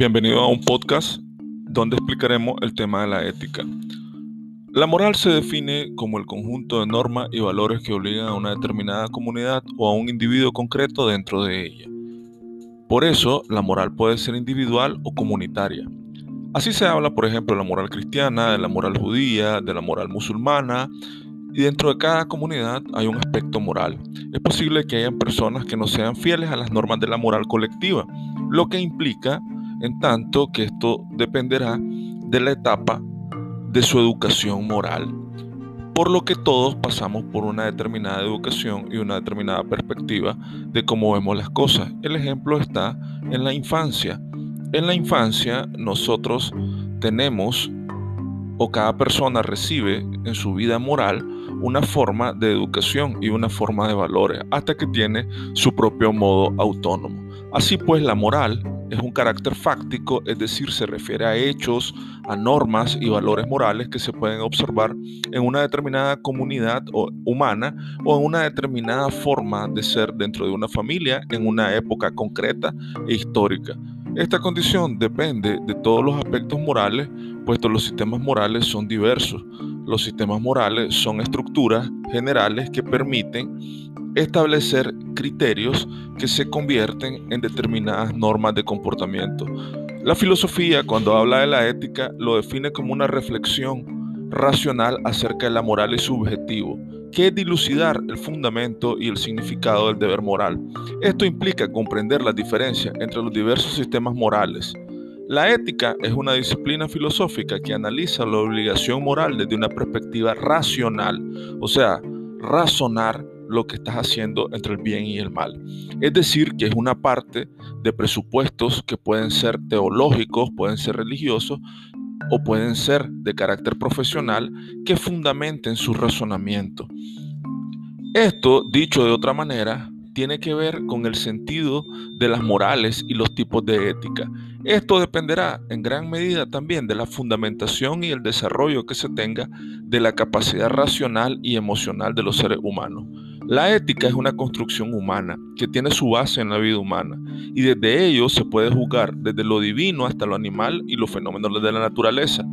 Bienvenido a un podcast donde explicaremos el tema de la ética. La moral se define como el conjunto de normas y valores que obligan a una determinada comunidad o a un individuo concreto dentro de ella. Por eso, la moral puede ser individual o comunitaria. Así se habla, por ejemplo, de la moral cristiana, de la moral judía, de la moral musulmana, y dentro de cada comunidad hay un aspecto moral. Es posible que hayan personas que no sean fieles a las normas de la moral colectiva, lo que implica en tanto que esto dependerá de la etapa de su educación moral, por lo que todos pasamos por una determinada educación y una determinada perspectiva de cómo vemos las cosas. El ejemplo está en la infancia. En la infancia nosotros tenemos o cada persona recibe en su vida moral una forma de educación y una forma de valores hasta que tiene su propio modo autónomo. Así pues, la moral es un carácter fáctico, es decir, se refiere a hechos, a normas y valores morales que se pueden observar en una determinada comunidad humana o en una determinada forma de ser dentro de una familia en una época concreta e histórica. Esta condición depende de todos los aspectos morales, puesto los sistemas morales son diversos. Los sistemas morales son estructuras generales que permiten establecer criterios que se convierten en determinadas normas de comportamiento. La filosofía, cuando habla de la ética, lo define como una reflexión racional acerca de la moral y su objetivo, que es dilucidar el fundamento y el significado del deber moral. Esto implica comprender la diferencia entre los diversos sistemas morales. La ética es una disciplina filosófica que analiza la obligación moral desde una perspectiva racional, o sea, razonar lo que estás haciendo entre el bien y el mal. Es decir, que es una parte de presupuestos que pueden ser teológicos, pueden ser religiosos o pueden ser de carácter profesional que fundamenten su razonamiento. Esto, dicho de otra manera, tiene que ver con el sentido de las morales y los tipos de ética. Esto dependerá en gran medida también de la fundamentación y el desarrollo que se tenga de la capacidad racional y emocional de los seres humanos. La ética es una construcción humana que tiene su base en la vida humana y desde ello se puede juzgar desde lo divino hasta lo animal y los fenómenos de la naturaleza.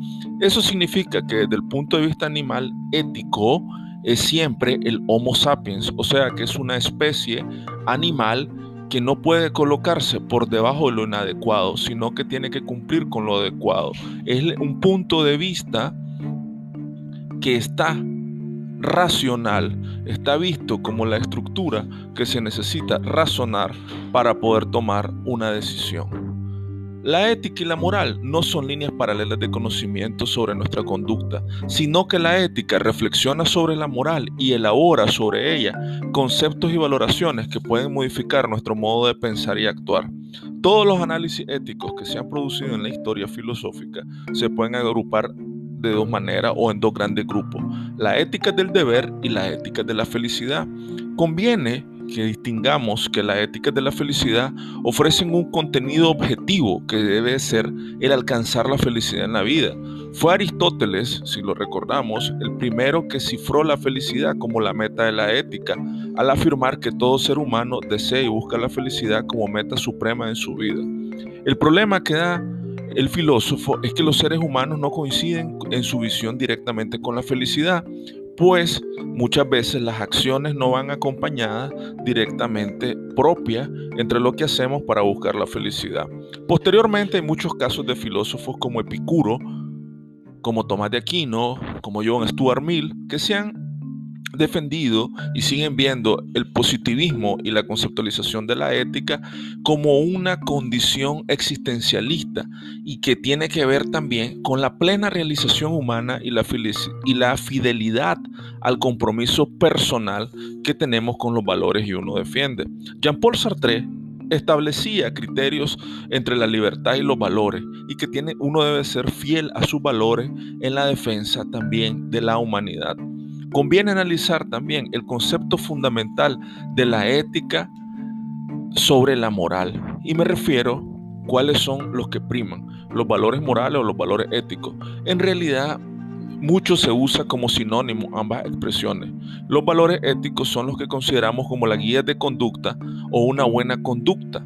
Eso significa que desde el punto de vista animal ético es siempre el Homo sapiens, o sea que es una especie animal que no puede colocarse por debajo de lo inadecuado, sino que tiene que cumplir con lo adecuado. Es un punto de vista que está racional está visto como la estructura que se necesita razonar para poder tomar una decisión. La ética y la moral no son líneas paralelas de conocimiento sobre nuestra conducta, sino que la ética reflexiona sobre la moral y elabora sobre ella conceptos y valoraciones que pueden modificar nuestro modo de pensar y actuar. Todos los análisis éticos que se han producido en la historia filosófica se pueden agrupar de dos maneras o en dos grandes grupos, la ética del deber y la ética de la felicidad. Conviene que distingamos que la ética de la felicidad ofrecen un contenido objetivo que debe ser el alcanzar la felicidad en la vida. Fue Aristóteles, si lo recordamos, el primero que cifró la felicidad como la meta de la ética, al afirmar que todo ser humano desea y busca la felicidad como meta suprema en su vida. El problema que da el filósofo es que los seres humanos no coinciden en su visión directamente con la felicidad, pues muchas veces las acciones no van acompañadas directamente propias entre lo que hacemos para buscar la felicidad. Posteriormente hay muchos casos de filósofos como Epicuro, como Tomás de Aquino, como John Stuart Mill, que se han defendido y siguen viendo el positivismo y la conceptualización de la ética como una condición existencialista y que tiene que ver también con la plena realización humana y la, y fidelidad al compromiso personal que tenemos con los valores que uno defiende. Jean-Paul Sartre establecía criterios entre la libertad y los valores y que tiene, uno debe ser fiel a sus valores en la defensa también de la humanidad. Conviene analizar también el concepto fundamental de la ética sobre la moral. Y me refiero cuáles son los que priman, los valores morales o los valores éticos. En realidad, mucho se usa como sinónimo ambas expresiones. Los valores éticos son los que consideramos como la guía de conducta o una buena conducta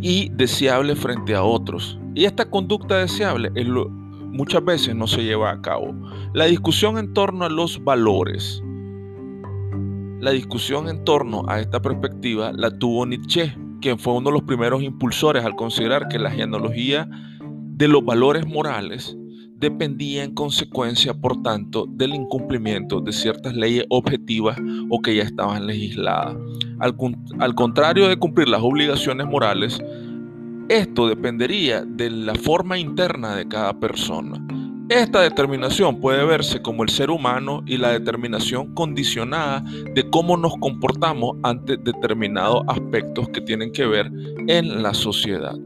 y deseable frente a otros. Y esta conducta deseable muchas veces no se lleva a cabo. La discusión en torno a los valores. La discusión en torno a esta perspectiva la tuvo Nietzsche, quien fue uno de los primeros impulsores al considerar que la genealogía de los valores morales dependía en consecuencia, por tanto, del incumplimiento de ciertas leyes objetivas o que ya estaban legisladas. Al, al, contrario de cumplir las obligaciones morales, esto dependería de la forma interna de cada persona. Esta determinación puede verse como el ser humano y la determinación condicionada de cómo nos comportamos ante determinados aspectos que tienen que ver en la sociedad.